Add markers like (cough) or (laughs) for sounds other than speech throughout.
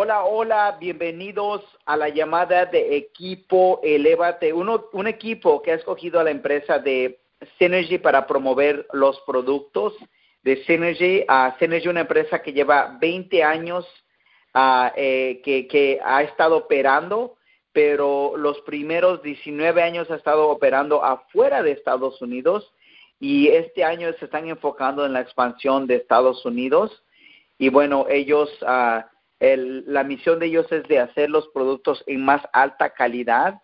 Hola, hola, bienvenidos a la llamada de equipo Elevate, Uno, un equipo que ha escogido a la empresa de Synergy para promover los productos de Synergy. Uh, Synergy, una empresa que lleva 20 años uh, eh, que, ha estado operando, pero los primeros 19 años ha estado operando afuera de Estados Unidos y este año se están enfocando en la expansión de Estados Unidos. Y bueno, ellos... Uh, el, la misión de ellos es de hacer los productos en más alta calidad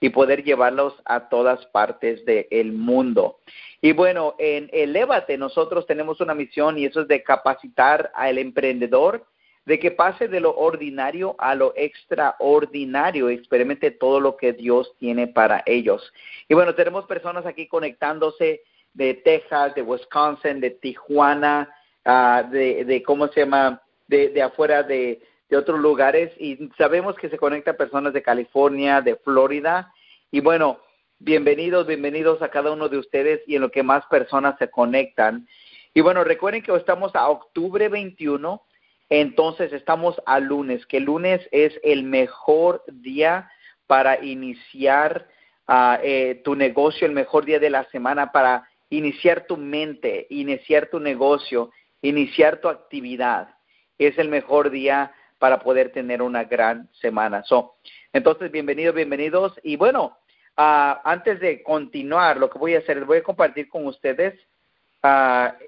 y poder llevarlos a todas partes del mundo. Y bueno, en Elevate nosotros tenemos una misión y eso es de capacitar al emprendedor de que pase de lo ordinario a lo extraordinario, experimente todo lo que Dios tiene para ellos. Y bueno, tenemos personas aquí conectándose de Texas, de Wisconsin, de Tijuana, uh, de, de, ¿cómo se llama? De, de afuera de, otros lugares y sabemos que se conectan personas de California, de Florida. Y bueno, bienvenidos, bienvenidos a cada uno de ustedes y en lo que más personas se conectan. Y bueno, recuerden que estamos a octubre 21, entonces estamos a lunes, que lunes es el mejor día para iniciar uh, eh, tu negocio, el mejor día de la semana para iniciar tu mente, iniciar tu negocio, iniciar tu actividad es el mejor día para poder tener una gran semana. So, entonces, bienvenidos, bienvenidos. Y bueno, uh, antes de continuar, lo que voy a hacer es voy a compartir con ustedes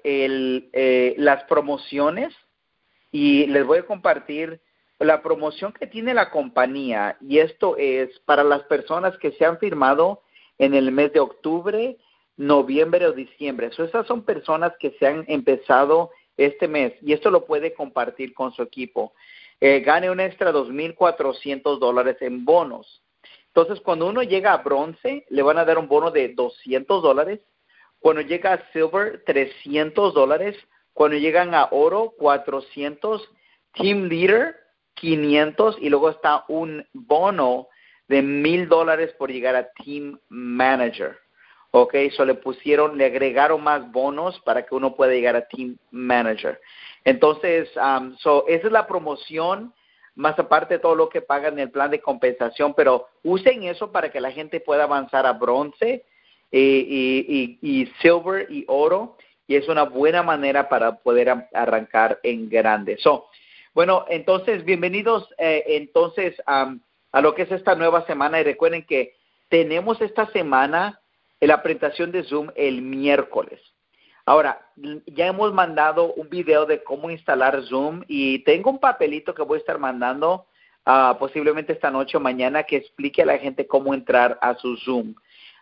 el, eh, las promociones y les voy a compartir la promoción que tiene la compañía. Y esto es para las personas que se han firmado en el mes de octubre, noviembre o diciembre. So, esas son personas que se han empezado este mes y esto lo puede compartir con su equipo. Eh, gane un extra 2.400 dólares en bonos. Entonces, cuando uno llega a bronce, le van a dar un bono de 200 dólares. Cuando llega a silver, 300 dólares. Cuando llegan a oro, 400. Team leader, 500. Y luego está un bono de mil dólares por llegar a team manager. Ok, so le pusieron, le agregaron más bonos para que uno pueda llegar a Team Manager. Entonces, um, so esa es la promoción, más aparte de todo lo que pagan en el plan de compensación, pero usen eso para que la gente pueda avanzar a bronce y, y, y, silver y oro, y es una buena manera para poder arrancar en grande. So, bueno, entonces, bienvenidos eh, entonces um, a lo que es esta nueva semana y recuerden que tenemos esta semana la presentación de Zoom el miércoles. Ahora, ya hemos mandado un video de cómo instalar Zoom y tengo un papelito que voy a estar mandando uh, posiblemente esta noche o mañana que explique a la gente cómo entrar a su Zoom.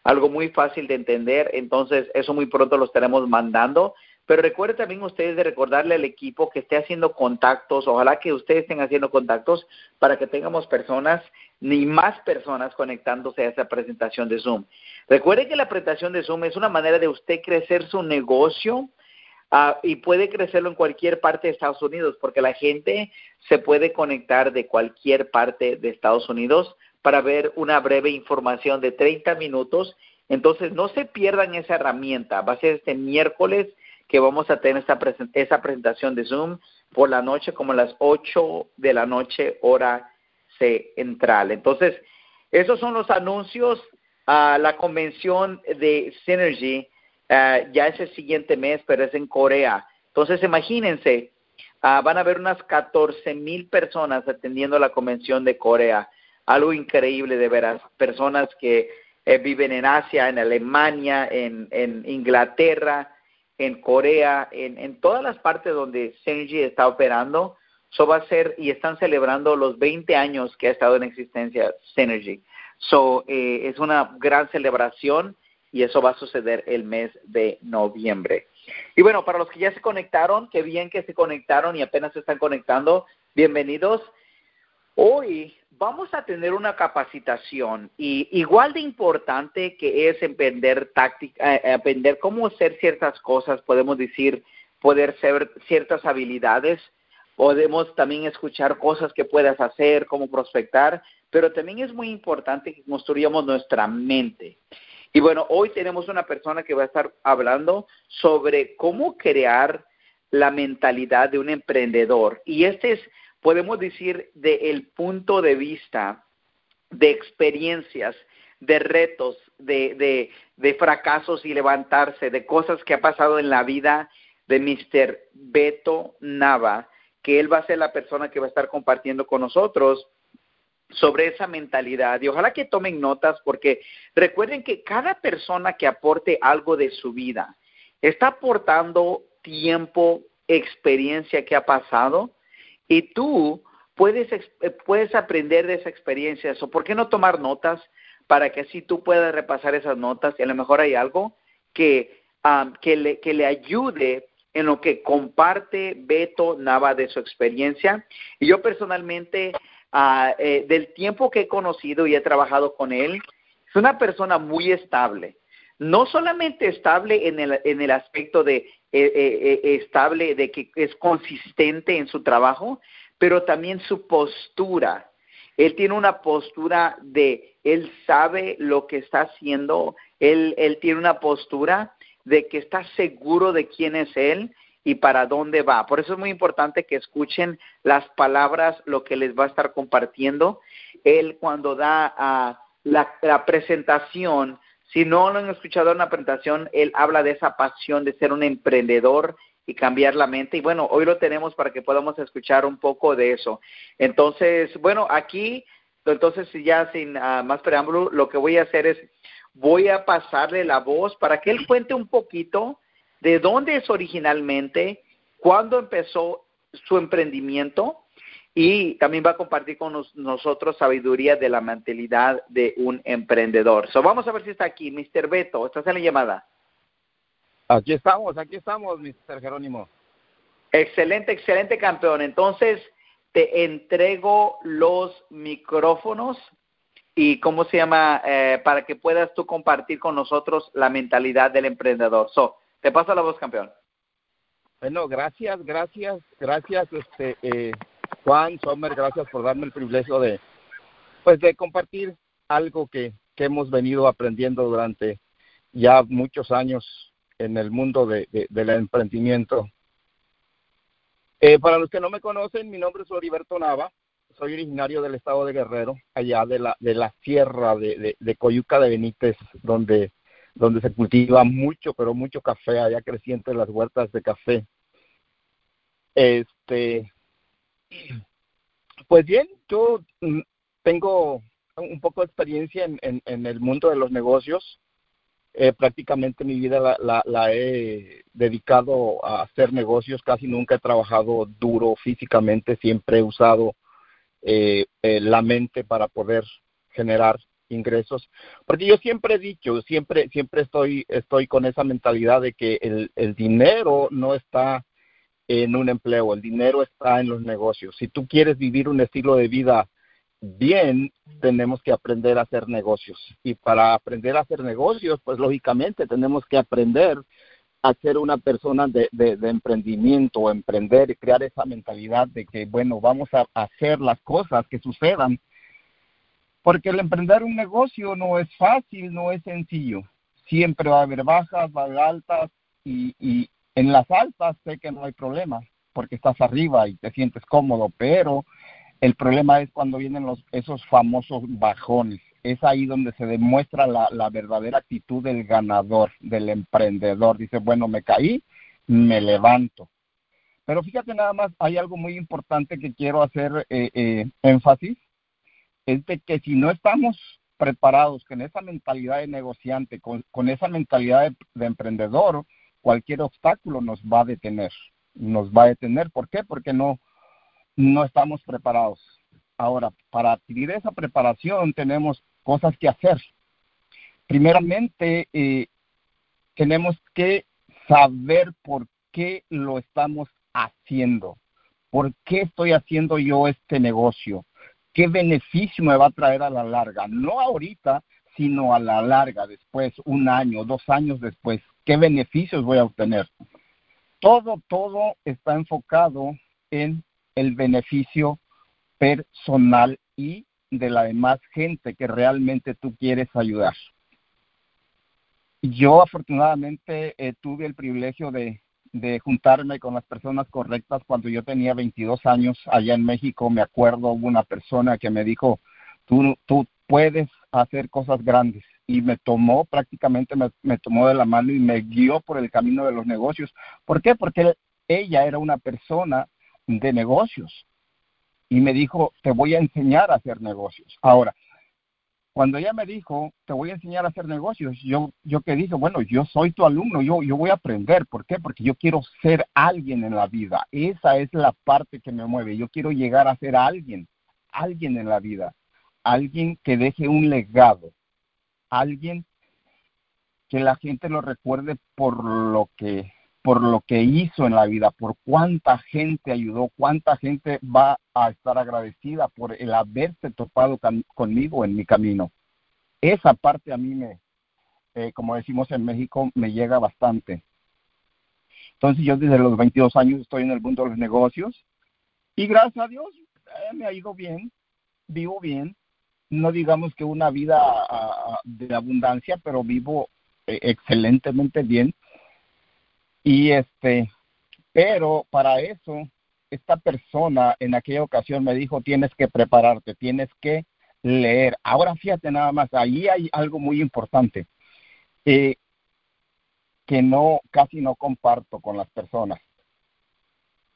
Algo muy fácil de entender, entonces eso muy pronto lo estaremos mandando. Pero recuerde también ustedes de recordarle al equipo que esté haciendo contactos, ojalá que ustedes estén haciendo contactos para que tengamos personas, ni más personas conectándose a esa presentación de Zoom. Recuerde que la presentación de Zoom es una manera de usted crecer su negocio uh, y puede crecerlo en cualquier parte de Estados Unidos, porque la gente se puede conectar de cualquier parte de Estados Unidos para ver una breve información de 30 minutos. Entonces, no se pierdan esa herramienta. Va a ser este miércoles que vamos a tener esta esa presentación de Zoom por la noche, como las 8 de la noche, hora central. Entonces, esos son los anuncios. Uh, la convención de Synergy uh, ya es el siguiente mes, pero es en Corea. Entonces, imagínense, uh, van a haber unas 14 mil personas atendiendo la convención de Corea. Algo increíble de veras. Personas que eh, viven en Asia, en Alemania, en, en Inglaterra, en Corea, en, en, todas las partes donde Synergy está operando. Eso va a ser, y están celebrando los 20 años que ha estado en existencia Synergy. So, eh, es una gran celebración y eso va a suceder el mes de noviembre. Y bueno, para los que ya se conectaron, qué bien que se conectaron y apenas se están conectando, bienvenidos. Hoy vamos a tener una capacitación y igual de importante que es aprender táctica, eh, aprender cómo hacer ciertas cosas, podemos decir, poder ser ciertas habilidades, podemos también escuchar cosas que puedas hacer, cómo prospectar, pero también es muy importante que construyamos nuestra mente. Y bueno, hoy tenemos una persona que va a estar hablando sobre cómo crear la mentalidad de un emprendedor. Y este es podemos decir del punto de vista de experiencias, de retos, de, de, de, fracasos y levantarse, de cosas que ha pasado en la vida de Mr. Beto Nava, que él va a ser la persona que va a estar compartiendo con nosotros sobre esa mentalidad. Y ojalá que tomen notas porque recuerden que cada persona que aporte algo de su vida está aportando tiempo, experiencia que ha pasado y tú puedes, eh, puedes aprender de esa experiencia. ¿O ¿Por qué no tomar notas para que así tú puedas repasar esas notas y a lo mejor hay algo que, que, le, que le ayude en lo que comparte Beto Nava de su experiencia. Y yo personalmente, uh, del tiempo que he conocido y he trabajado con él, es una persona muy estable. No solamente estable en el, en el aspecto de eh, eh, eh, estable, de que es consistente en su trabajo, pero también su postura. Él tiene una postura de, él sabe lo que está haciendo, él, tiene una postura de que está seguro de quién es Él y para dónde va. Por eso es muy importante que escuchen las palabras, lo que les va a estar compartiendo. Él cuando da la, la, presentación, si no lo han escuchado en la presentación, él habla de esa pasión de ser un emprendedor y cambiar la mente. Y bueno, hoy lo tenemos para que podamos escuchar un poco de eso. Entonces, bueno, aquí, entonces ya sin uh, más preámbulo, lo que voy a hacer es voy a pasarle la voz para que él cuente un poquito de dónde es originalmente, cuándo empezó su emprendimiento y también va a compartir con nosotros sabiduría de la mentalidad de un emprendedor. So, vamos a ver si está aquí, Mr. Beto, ¿estás en la llamada? Aquí estamos, aquí estamos, Mr. Jerónimo. Excelente, excelente campeón. Entonces, te entrego los micrófonos y cómo se llama eh, para que puedas tú compartir con nosotros la mentalidad del emprendedor. So, te paso la voz, campeón. Bueno, gracias, gracias, gracias, este eh, Juan Sommer, gracias por darme el privilegio de, pues, de compartir algo que, que hemos venido aprendiendo durante ya muchos años en el mundo de, de, del emprendimiento. Eh, para los que no me conocen, mi nombre es Oriberto Nava, soy originario del estado de Guerrero, allá de la, de la sierra de, de, Coyuca de Benítez, donde, donde se cultiva mucho, pero mucho café, allá creciente las huertas de café. Este, pues bien, yo mm, tengo un poco de experiencia en, el mundo de los negocios. Eh, prácticamente mi vida la, he dedicado a hacer negocios, casi nunca he trabajado duro físicamente, siempre he usado eh, eh, la mente para poder generar ingresos. Porque yo siempre he dicho siempre siempre estoy estoy con esa mentalidad de que el dinero no está en un empleo el dinero está en los negocios si tú quieres vivir un estilo de vida bien tenemos que aprender a hacer negocios y para aprender a hacer negocios pues lógicamente tenemos que aprender a ser una persona de, de, de emprendimiento, emprender y crear esa mentalidad de que, bueno, vamos a hacer las cosas que sucedan. Porque el emprender un negocio no es fácil, no es sencillo. Siempre va a haber bajas, va a haber altas y, y en las altas sé que no hay problema porque estás arriba y te sientes cómodo, pero el problema es cuando vienen los, esos famosos bajones es ahí donde se demuestra la, verdadera actitud del ganador, del emprendedor. Dice, bueno, me caí, me levanto. Pero fíjate nada más, hay algo muy importante que quiero hacer eh, eh, énfasis, es de que si no estamos preparados con esa mentalidad de negociante, con, esa mentalidad de, emprendedor, cualquier obstáculo nos va a detener, nos va a detener. ¿Por qué? Porque no, no estamos preparados. Ahora, para adquirir esa preparación tenemos cosas que hacer. Primeramente, eh, tenemos que saber por qué lo estamos haciendo. ¿Por qué estoy haciendo yo este negocio? ¿Qué beneficio me va a traer a la larga? No ahorita, sino a la larga, después, un año, dos años después. ¿Qué beneficios voy a obtener? Todo, todo está enfocado en el beneficio personal y de la demás gente que realmente tú quieres ayudar. Yo afortunadamente eh, tuve el privilegio de, juntarme con las personas correctas cuando yo tenía 22 años allá en México. Me acuerdo, hubo una persona que me dijo, tú, tú puedes hacer cosas grandes. Y me tomó, prácticamente me, tomó de la mano y me guió por el camino de los negocios. ¿Por qué? Porque ella era una persona de negocios y me dijo, te voy a enseñar a hacer negocios. Ahora, cuando ella me dijo, te voy a enseñar a hacer negocios, yo, yo que dije, bueno, yo soy tu alumno, yo, yo voy a aprender. ¿Por qué? Porque yo quiero ser alguien en la vida. Esa es la parte que me mueve. Yo quiero llegar a ser alguien, alguien en la vida. Alguien que deje un legado. Alguien que la gente lo recuerde por lo que por lo que hizo en la vida, por cuánta gente ayudó, cuánta gente va a estar agradecida por el haberse topado conmigo en mi camino. Esa parte a mí me, eh, como decimos en México, me llega bastante. Entonces yo desde los 22 años estoy en el mundo de los negocios y gracias a Dios eh, me ha ido bien, vivo bien, no digamos que una vida de abundancia, pero vivo eh, excelentemente bien y este, pero para eso, esta persona en aquella ocasión me dijo, tienes que prepararte, tienes que leer. Ahora fíjate nada más, ahí hay algo muy importante eh, que no, casi no comparto con las personas.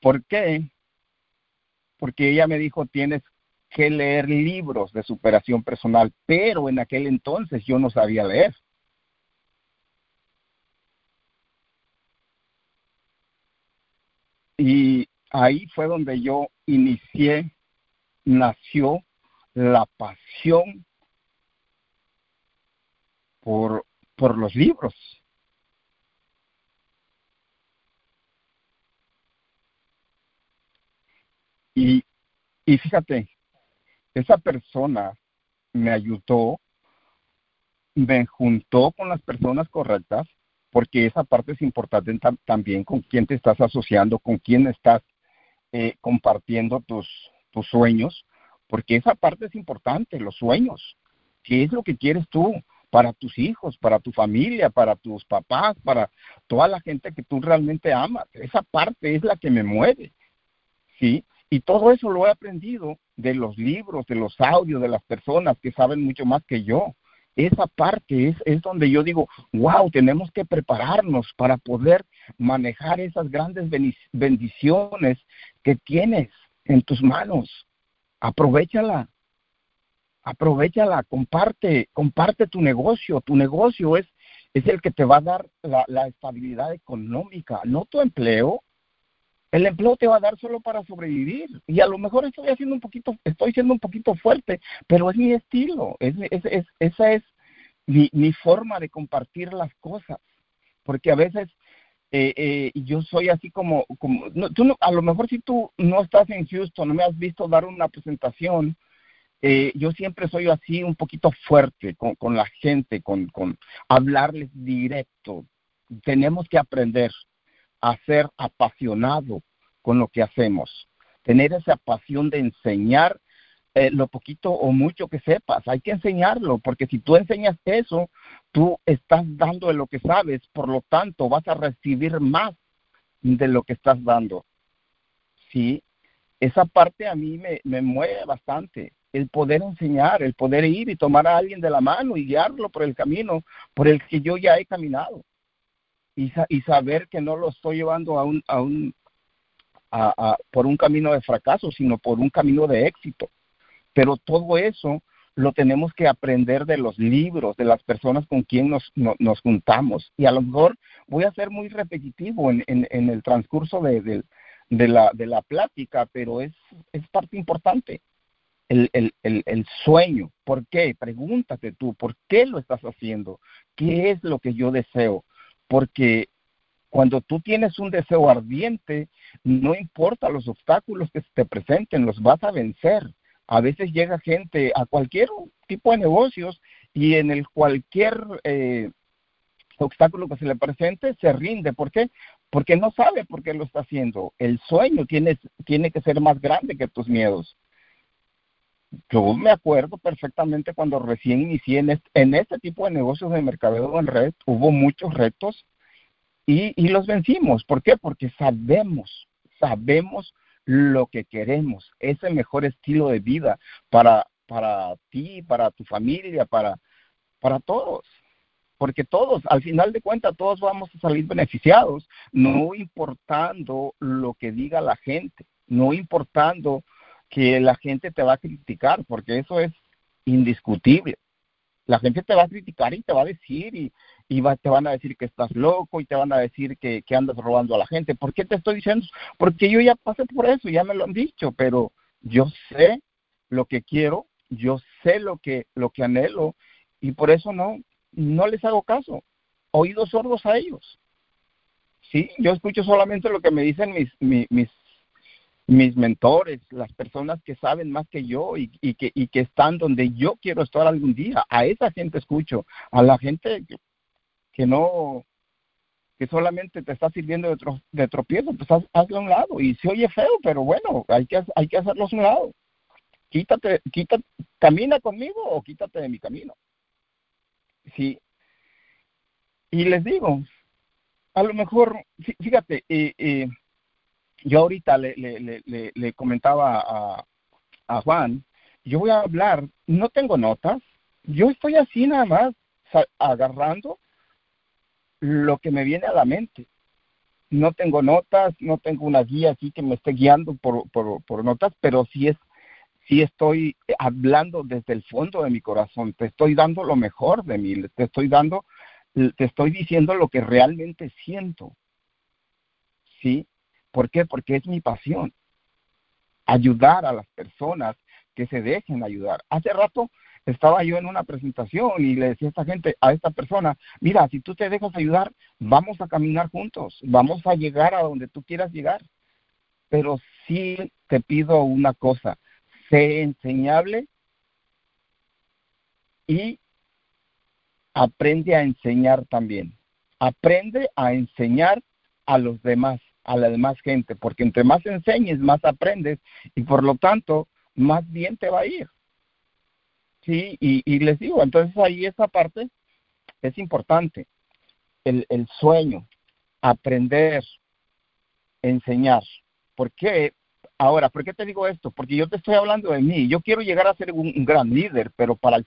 ¿Por qué? Porque ella me dijo, tienes que leer libros de superación personal, pero en aquel entonces yo no sabía leer. Y ahí fue donde yo inicié, nació la pasión por, por los libros. Y, y fíjate, esa persona me ayudó, me juntó con las personas correctas porque esa parte es importante también con quién te estás asociando, con quién estás eh, compartiendo tus, tus sueños, porque esa parte es importante, los sueños. ¿Qué es lo que quieres tú para tus hijos, para tu familia, para tus papás, para toda la gente que tú realmente amas? Esa parte es la que me mueve, ¿sí? Y todo eso lo he aprendido de los libros, de los audios, de las personas que saben mucho más que yo esa parte es, es donde yo digo, wow, tenemos que prepararnos para poder manejar esas grandes bendiciones que tienes en tus manos. Aprovechala, aprovechala, comparte, comparte tu negocio. Tu negocio es, es el que te va a dar la, la estabilidad económica, no tu empleo, el empleo te va a dar solo para sobrevivir. Y a lo mejor estoy haciendo un poquito, estoy siendo un poquito fuerte, pero es mi estilo, es, es, esa es mi, forma de compartir las cosas. Porque a veces eh, eh, yo soy así como, como no, tú no, a lo mejor si tú no estás en Houston, no me has visto dar una presentación, eh, yo siempre soy así un poquito fuerte con, con la gente, con, con hablarles directo. Tenemos que aprender a ser apasionado con lo que hacemos, tener esa pasión de enseñar eh, lo poquito o mucho que sepas. Hay que enseñarlo, porque si tú enseñas eso, tú estás dando de lo que sabes, por lo tanto vas a recibir más de lo que estás dando. Sí, esa parte a mí me, me mueve bastante, el poder enseñar, el poder ir y tomar a alguien de la mano y guiarlo por el camino por el que yo ya he caminado y, y saber que no lo estoy llevando a un, a un, a, por un camino de fracaso, sino por un camino de éxito. Pero todo eso lo tenemos que aprender de los libros, de las personas con quien nos, nos juntamos. Y a lo mejor voy a ser muy repetitivo en, en, en el transcurso de, de, de, la, de la plática, pero es, es parte importante. El, el, el, el, sueño. ¿Por qué? Pregúntate tú, ¿por qué lo estás haciendo? ¿Qué es lo que yo deseo? Porque cuando tú tienes un deseo ardiente, no importa los obstáculos que se te presenten, los vas a vencer. A veces llega gente a cualquier tipo de negocios y en el cualquier eh, obstáculo que se le presente se rinde. ¿Por qué? Porque no sabe por qué lo está haciendo. El sueño tiene, tiene que ser más grande que tus miedos. Yo me acuerdo perfectamente cuando recién inicié en este, en este tipo de negocios de mercadeo en red, hubo muchos retos y, y los vencimos. ¿Por qué? Porque sabemos, sabemos lo que queremos, ese mejor estilo de vida para, para ti, para tu familia, para, para todos. Porque todos, al final de cuentas, todos vamos a salir beneficiados, no importando lo que diga la gente, no importando que la gente te va a criticar, porque eso es indiscutible. La gente te va a criticar y te va a decir y, y te van a decir que estás loco y te van a decir que, que andas robando a la gente. ¿Por qué te estoy diciendo? Porque yo ya pasé por eso, ya me lo han dicho, pero yo sé lo que quiero, yo sé lo que, lo que anhelo y por eso no, no les hago caso. Oídos sordos a ellos. Sí, yo escucho solamente lo que me dicen mis, mis, mis mis mentores, las personas que saben más que yo y, que, y que están donde yo quiero estar algún día. A esa gente escucho, a la gente que, no, que solamente te está sirviendo de, de tropiezo, pues hazlo a un lado. Y se oye feo, pero bueno, hay que, hay que hacerlo a un lado. Quítate, quítate, camina conmigo o quítate de mi camino. Sí. Y les digo, a lo mejor, fíjate, eh, eh, yo ahorita le, le, le, le comentaba a, a, Juan, yo voy a hablar, no tengo notas, yo estoy así nada más agarrando lo que me viene a la mente. No tengo notas, no tengo una guía aquí que me esté guiando por, por, por notas, pero sí es sí estoy hablando desde el fondo de mi corazón, te estoy dando lo mejor de mí, te estoy dando, te estoy diciendo lo que realmente siento. ¿Sí? ¿Por qué? Porque es mi pasión. Ayudar a las personas que se dejen ayudar. Hace rato estaba yo en una presentación y le decía a esta gente, a esta persona, mira, si tú te dejas ayudar, vamos a caminar juntos, vamos a llegar a donde tú quieras llegar. Pero sí te pido una cosa, sé enseñable y aprende a enseñar también. Aprende a enseñar a los demás a la demás gente, porque entre más enseñes, más aprendes y por lo tanto, más bien te va a ir. Sí, y, les digo, entonces ahí esa parte es importante, el, el sueño, aprender, enseñar. ¿Por qué? Ahora, ¿por qué te digo esto? Porque yo te estoy hablando de mí. Yo quiero llegar a ser un, un gran líder, pero para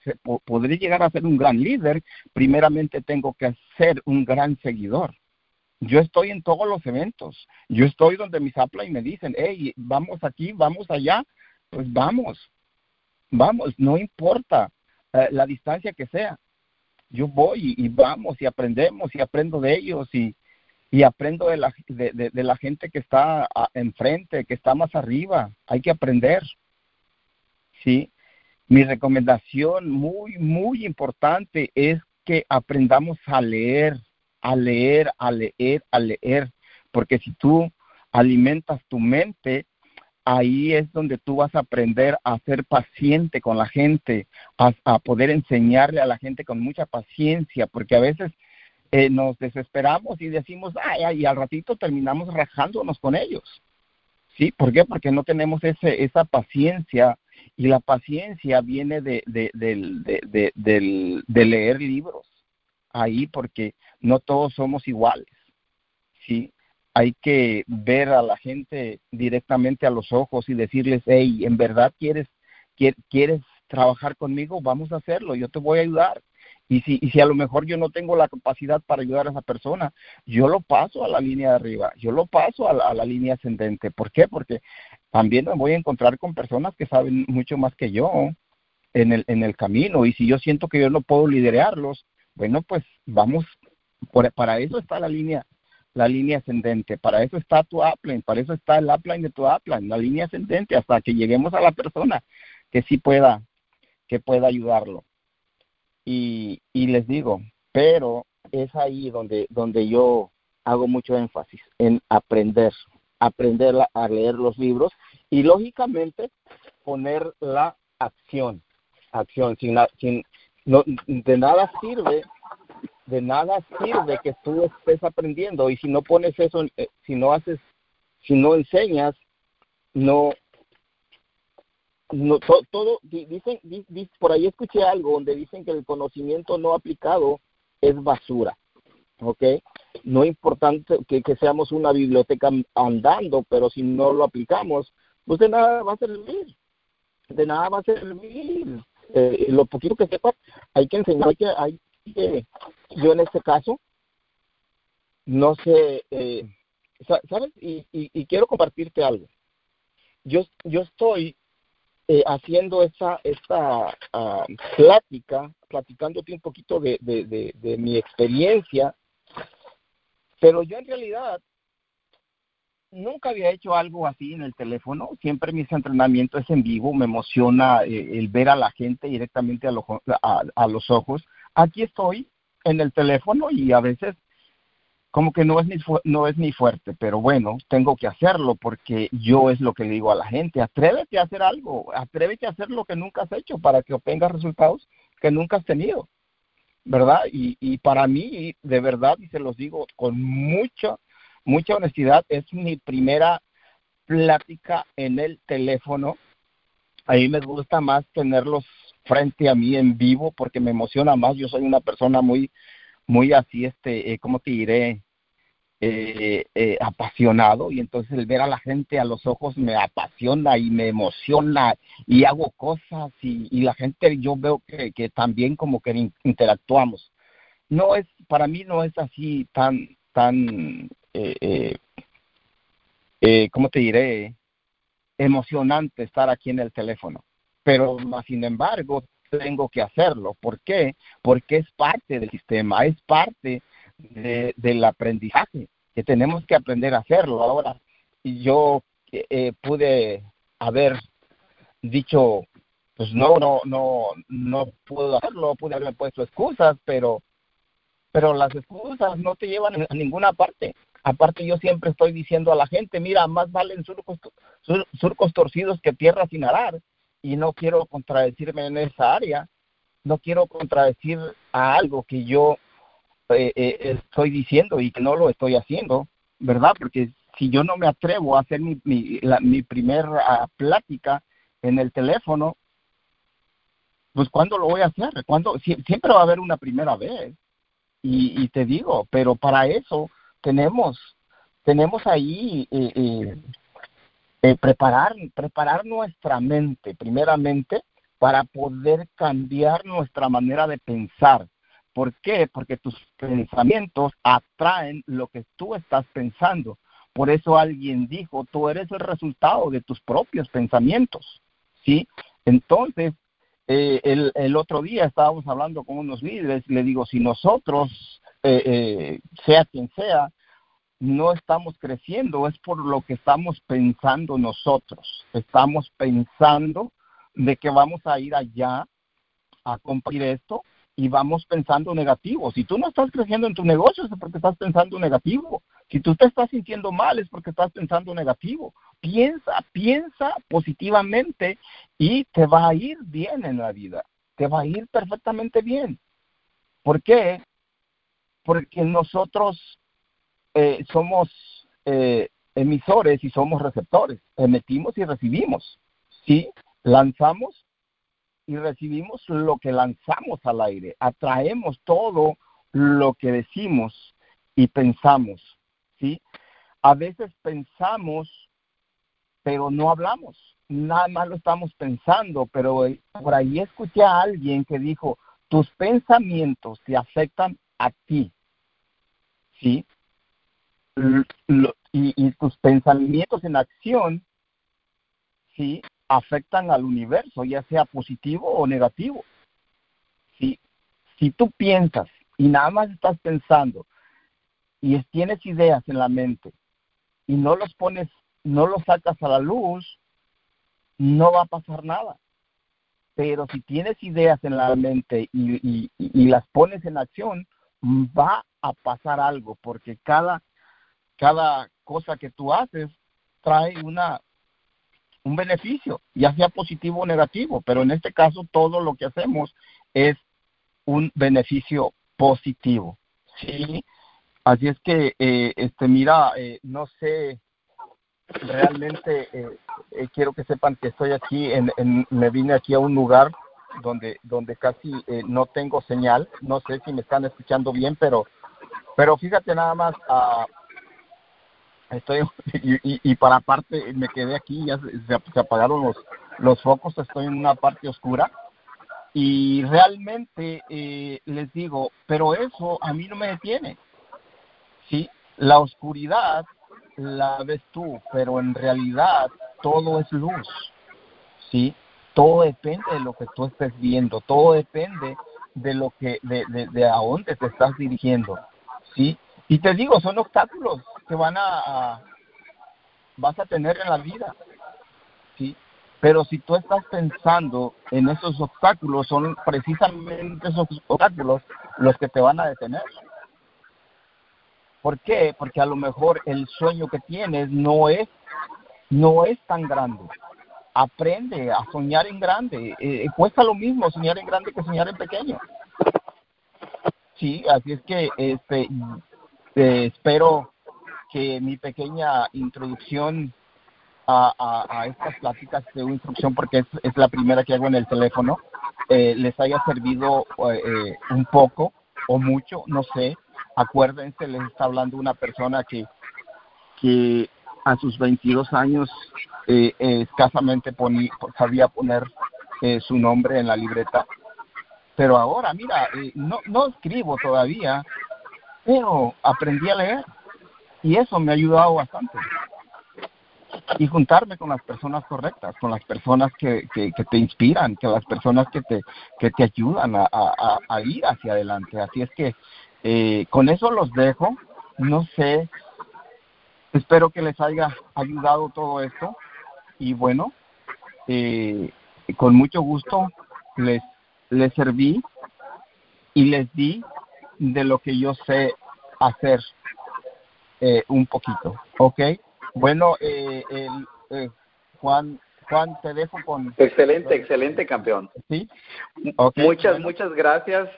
poder llegar a ser un gran líder, primeramente tengo que ser un gran seguidor. Yo estoy en todos los eventos. Yo estoy donde mis y me dicen, hey, vamos aquí, vamos allá. Pues vamos, vamos, no importa eh, la distancia que sea. Yo voy y, vamos y aprendemos y aprendo de ellos y, y aprendo de la, de, de, la gente que está enfrente, que está más arriba. Hay que aprender. ¿Sí? Mi recomendación muy, muy importante es que aprendamos a leer a leer, a leer, a leer, porque si tú alimentas tu mente, ahí es donde tú vas a aprender a ser paciente con la gente, a, poder enseñarle a la gente con mucha paciencia, porque a veces eh, nos desesperamos y decimos, ay, y al ratito terminamos rajándonos con ellos. ¿Sí? ¿Por qué? Porque no tenemos ese, esa paciencia y la paciencia viene de, de, de, de leer libros ahí porque no todos somos iguales, ¿sí? Hay que ver a la gente directamente a los ojos y decirles, hey, ¿en verdad quieres, quieres trabajar conmigo? Vamos a hacerlo, yo te voy a ayudar. Y si, y si a lo mejor yo no tengo la capacidad para ayudar a esa persona, yo lo paso a la línea de arriba, yo lo paso a la, a la línea ascendente. ¿Por qué? Porque también me voy a encontrar con personas que saben mucho más que yo en el, en el camino. Y si yo siento que yo no puedo liderarlos, bueno, pues vamos, para eso está la línea, la línea ascendente, para eso está tu upline, para eso está el upline de tu upline, la línea ascendente, hasta que lleguemos a la persona que sí pueda, que pueda ayudarlo. Y, y les digo, pero es ahí donde, donde yo hago mucho énfasis, en aprender, aprender a leer los libros y lógicamente poner la acción, acción, sin, sin, no, de nada sirve, de nada sirve que tú estés aprendiendo y si no pones eso, eh, si no haces, si no enseñas, no, no todo, dicen, por ahí escuché algo donde dicen que el conocimiento no aplicado es basura, ¿ok? no es importante que, que seamos una biblioteca andando, pero si no lo aplicamos, pues de nada va a servir, de nada va a servir. Eh, lo poquito que sepa, hay que enseñar, que, hay que, yo en este caso, no sé, eh, ¿sabes? Y, y, quiero compartirte algo. Yo, yo estoy eh, haciendo esa, esta uh, plática, platicándote un poquito de, de, de, mi experiencia, pero yo en realidad nunca había hecho algo así en el teléfono. Siempre mis entrenamientos es en vivo. Me emociona eh, el ver a la gente directamente a, a, a, los ojos. Aquí estoy en el teléfono y a veces como que no es ni no es ni fuerte, pero bueno, tengo que hacerlo porque yo es lo que le digo a la gente, atrévete a hacer algo, atrévete a hacer lo que nunca has hecho para que obtengas resultados que nunca has tenido, ¿verdad? Y, y para mí, de verdad, y se los digo con mucha, mucha honestidad, es mi primera plática en el teléfono. A mí me gusta más tenerlos frente a mí en vivo porque me emociona más. Yo soy una persona muy, muy así, este, eh, ¿cómo te diré? Eh, eh, apasionado y entonces el ver a la gente a los ojos me apasiona y me emociona y hago cosas y, la gente yo veo que, que también como que interactuamos. No es, para mí no es así tan, tan, eh, eh, eh, ¿cómo te diré? Emocionante estar aquí en el teléfono. Pero sin embargo tengo que hacerlo. ¿Por qué? Porque es parte del sistema, es parte del aprendizaje, que tenemos que aprender a hacerlo. Ahora, yo eh, pude haber dicho, pues no, no, no, no puedo hacerlo, pude haberme puesto excusas, pero, pero las excusas no te llevan a ninguna parte. Aparte yo siempre estoy diciendo a la gente, mira, más valen surcos, surcos torcidos que tierra sin arar, y no quiero contradecirme en esa área, no quiero contradecir a algo que yo eh, eh, estoy diciendo y que no lo estoy haciendo, ¿verdad? Porque si yo no me atrevo a hacer mi, mi, mi primera plática en el teléfono, pues ¿cuándo lo voy a hacer? ¿Cuándo? siempre va a haber una primera vez. Y, y, te digo, pero para eso tenemos, tenemos ahí eh, eh, eh, preparar, preparar nuestra mente, primeramente, para poder cambiar nuestra manera de pensar, ¿Por qué? Porque tus pensamientos atraen lo que tú estás pensando. Por eso alguien dijo, tú eres el resultado de tus propios pensamientos. ¿Sí? Entonces, eh, el, el, otro día estábamos hablando con unos líderes, le digo, si nosotros, eh, eh, sea quien sea, no estamos creciendo, es por lo que estamos pensando nosotros. Estamos pensando de que vamos a ir allá a cumplir esto y vamos pensando negativo. Si tú no estás creciendo en tu negocio es porque estás pensando negativo. Si tú te estás sintiendo mal es porque estás pensando negativo. Piensa, piensa positivamente y te va a ir bien en la vida. Te va a ir perfectamente bien. ¿Por qué? Porque nosotros eh, somos eh, emisores y somos receptores. Emitimos y recibimos. ¿Sí? Lanzamos y recibimos lo que lanzamos al aire, atraemos todo lo que decimos y pensamos, ¿sí? A veces pensamos, pero no hablamos, nada más lo estamos pensando, pero por ahí escuché a alguien que dijo, tus pensamientos te afectan a ti, ¿sí? y, y tus pensamientos en acción, ¿sí? afectan al universo, ya sea positivo o negativo. Si, si tú piensas y nada más estás pensando y tienes ideas en la mente y no los pones, no los sacas a la luz, no va a pasar nada. Pero si tienes ideas en la mente y, y las pones en acción, va a pasar algo, porque cada, cada cosa que tú haces trae una, un beneficio, ya sea positivo o negativo, pero en este caso todo lo que hacemos es un beneficio positivo, ¿sí? Así es que, eh, este, mira, eh, no sé, realmente eh, quiero que sepan que estoy aquí, en, me vine aquí a un lugar donde, donde casi no tengo señal, no sé si me están escuchando bien, pero Pero fíjate nada más, uh, estoy (laughs) y, y, para aparte me quedé aquí, ya se, apagaron los, los focos, estoy en una parte oscura y realmente eh, les digo, pero eso a mí no me detiene, ¿sí? La oscuridad la ves tú, pero en realidad todo es luz, ¿sí? Todo depende de lo que tú estés viendo, todo depende de lo que, de, de, de a dónde te estás dirigiendo, ¿sí? Y te digo, son obstáculos que van a, vas a tener en la vida, ¿sí? Pero si tú estás pensando en esos obstáculos, son precisamente esos obstáculos los que te van a detener. ¿Por qué? Porque a lo mejor el sueño que tienes no es, no es tan grande. Aprende a soñar en grande. Eh, cuesta lo mismo soñar en grande que soñar en pequeño. Sí, así es que este, eh, espero que mi pequeña introducción a, a, estas pláticas de instrucción, porque es, es, la primera que hago en el teléfono, eh, les haya servido eh, un poco o mucho, no sé. Acuérdense, les está hablando una persona que a sus 22 años eh, escasamente ponía, sabía poner su nombre en la libreta. Pero ahora, mira, no, no escribo todavía, pero aprendí a leer y eso me ha ayudado bastante. Y juntarme con las personas correctas, con las personas que, que, te inspiran, que las personas que te, que te ayudan a, a, ir hacia adelante. Así es que eh, con eso los dejo. No sé, espero que les haya ayudado todo esto. Y bueno, eh, con mucho gusto les, les serví y les di de lo que yo sé hacer eh, un poquito, ¿ok? Bueno, eh, eh, Juan, Juan, te dejo con... Excelente, excelente, campeón. Sí. muchas, muchas gracias,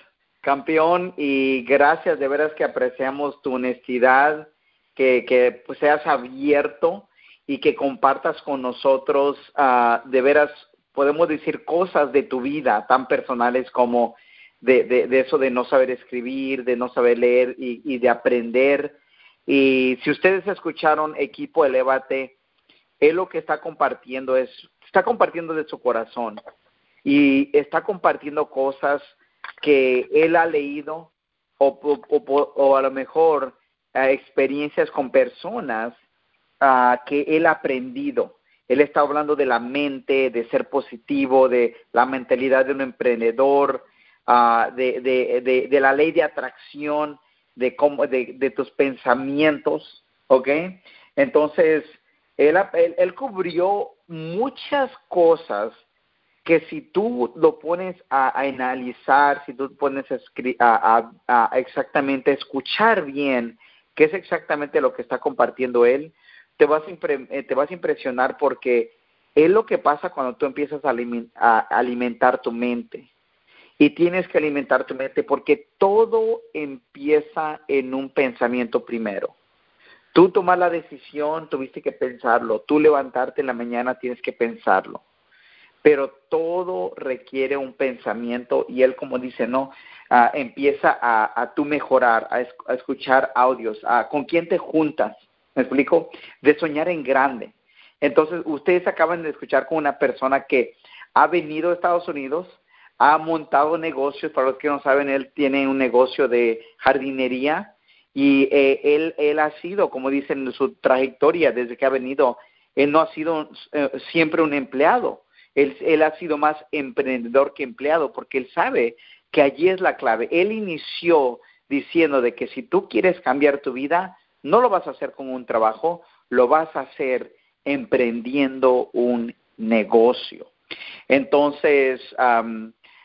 campeón, y gracias, de veras que apreciamos tu honestidad, que, que pues, seas abierto y que compartas con nosotros, uh, de veras, podemos decir cosas de tu vida tan personales como de, de, eso de no saber escribir, de no saber leer y, y de aprender. Y si ustedes escucharon Equipo Elevate, él lo que está compartiendo es, está compartiendo de su corazón y está compartiendo cosas que él ha leído o, o, a lo mejor experiencias con personas uh, que él ha aprendido. Él está hablando de la mente, de ser positivo, de la mentalidad de un emprendedor, uh, de, la ley de atracción de, cómo, de tus pensamientos, ¿ok? Entonces, él, él, cubrió muchas cosas que si tú lo pones a, analizar, si tú pones a, a, a, exactamente escuchar bien qué es exactamente lo que está compartiendo él, te vas a, eh, te vas a impresionar porque es lo que pasa cuando tú empiezas a alimentar tu mente. Y tienes que alimentar tu mente porque todo empieza en un pensamiento primero. Tú tomar la decisión, tuviste que pensarlo. Tú levantarte en la mañana, tienes que pensarlo. Pero todo requiere un pensamiento y él, como dice, no, uh, empieza a, a tú mejorar, a, a escuchar audios, a con quién te juntas, ¿me explico? De soñar en grande. Entonces, ustedes acaban de escuchar con una persona que ha venido a Estados Unidos, ha montado negocios, para los que no saben, él tiene un negocio de jardinería y eh, él, él ha sido, como dicen en su trayectoria desde que ha venido, él no ha sido eh, siempre un empleado, él, ha sido más emprendedor que empleado porque él sabe que allí es la clave. Él inició diciendo de que si tú quieres cambiar tu vida, no lo vas a hacer con un trabajo, lo vas a hacer emprendiendo un negocio. Entonces,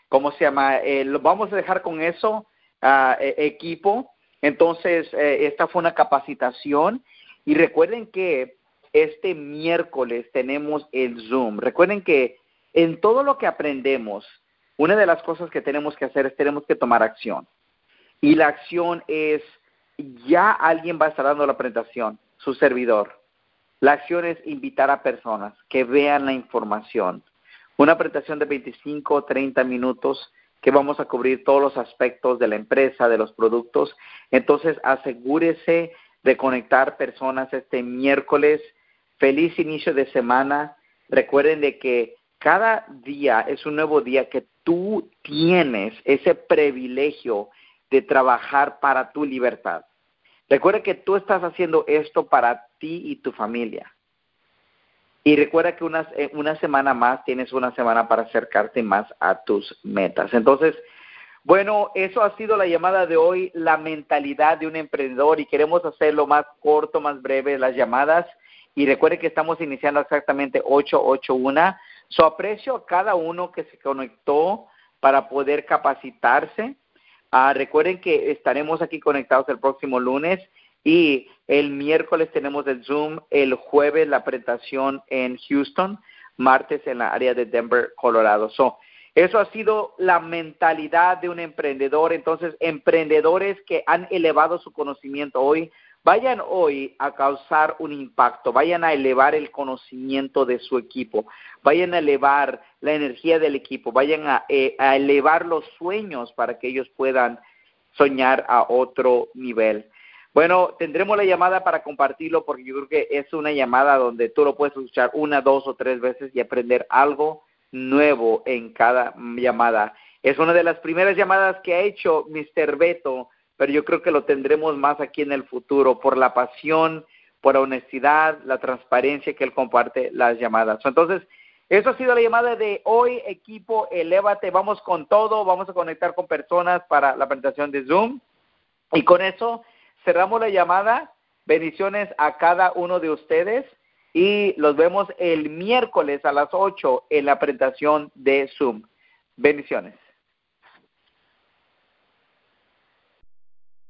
¿cómo se llama? Eh, lo vamos a dejar con eso, uh, equipo. Entonces, eh, esta fue una capacitación y recuerden que este miércoles tenemos el Zoom. Recuerden que en todo lo que aprendemos, una de las cosas que tenemos que hacer es tenemos que tomar acción. Y la acción es, ya alguien va a estar dando la presentación, su servidor. La acción es invitar a personas que vean la información, una presentación de 25 o 30 minutos que vamos a cubrir todos los aspectos de la empresa, de los productos. Entonces, asegúrese de conectar personas este miércoles. Feliz inicio de semana. Recuerden de que cada día es un nuevo día que tú tienes ese privilegio de trabajar para tu libertad. Recuerda que tú estás haciendo esto para ti y tu familia. Y recuerda que una, eh, una semana más tienes una semana para acercarte más a tus metas. Entonces, bueno, eso ha sido la llamada de hoy, la mentalidad de un emprendedor y queremos hacerlo más corto, más breve las llamadas. Y recuerde que estamos iniciando exactamente 881. Su aprecio a cada uno que se conectó para poder capacitarse. Ah, recuerden que estaremos aquí conectados el próximo lunes y el miércoles tenemos el Zoom, el jueves la presentación en Houston, martes en la área de Denver, Colorado. So, eso ha sido la mentalidad de un emprendedor. Entonces, emprendedores que han elevado su conocimiento hoy, vayan hoy a causar un impacto, vayan a elevar el conocimiento de su equipo, vayan a elevar la energía del equipo, vayan a, eh, a elevar los sueños para que ellos puedan soñar a otro nivel. Bueno, tendremos la llamada para compartirlo porque yo creo que es una llamada donde tú lo puedes escuchar una, dos o tres veces y aprender algo nuevo en cada llamada. Es una de las primeras llamadas que ha hecho Mr. Beto, pero yo creo que lo tendremos más aquí en el futuro por la pasión, por la honestidad, la transparencia que él comparte las llamadas. Entonces, eso ha sido la llamada de hoy, equipo, elévate, vamos con todo, vamos a conectar con personas para la presentación de Zoom. Y con eso cerramos la llamada. Bendiciones a cada uno de ustedes y los vemos el miércoles a las 8 en la presentación de Zoom. Bendiciones.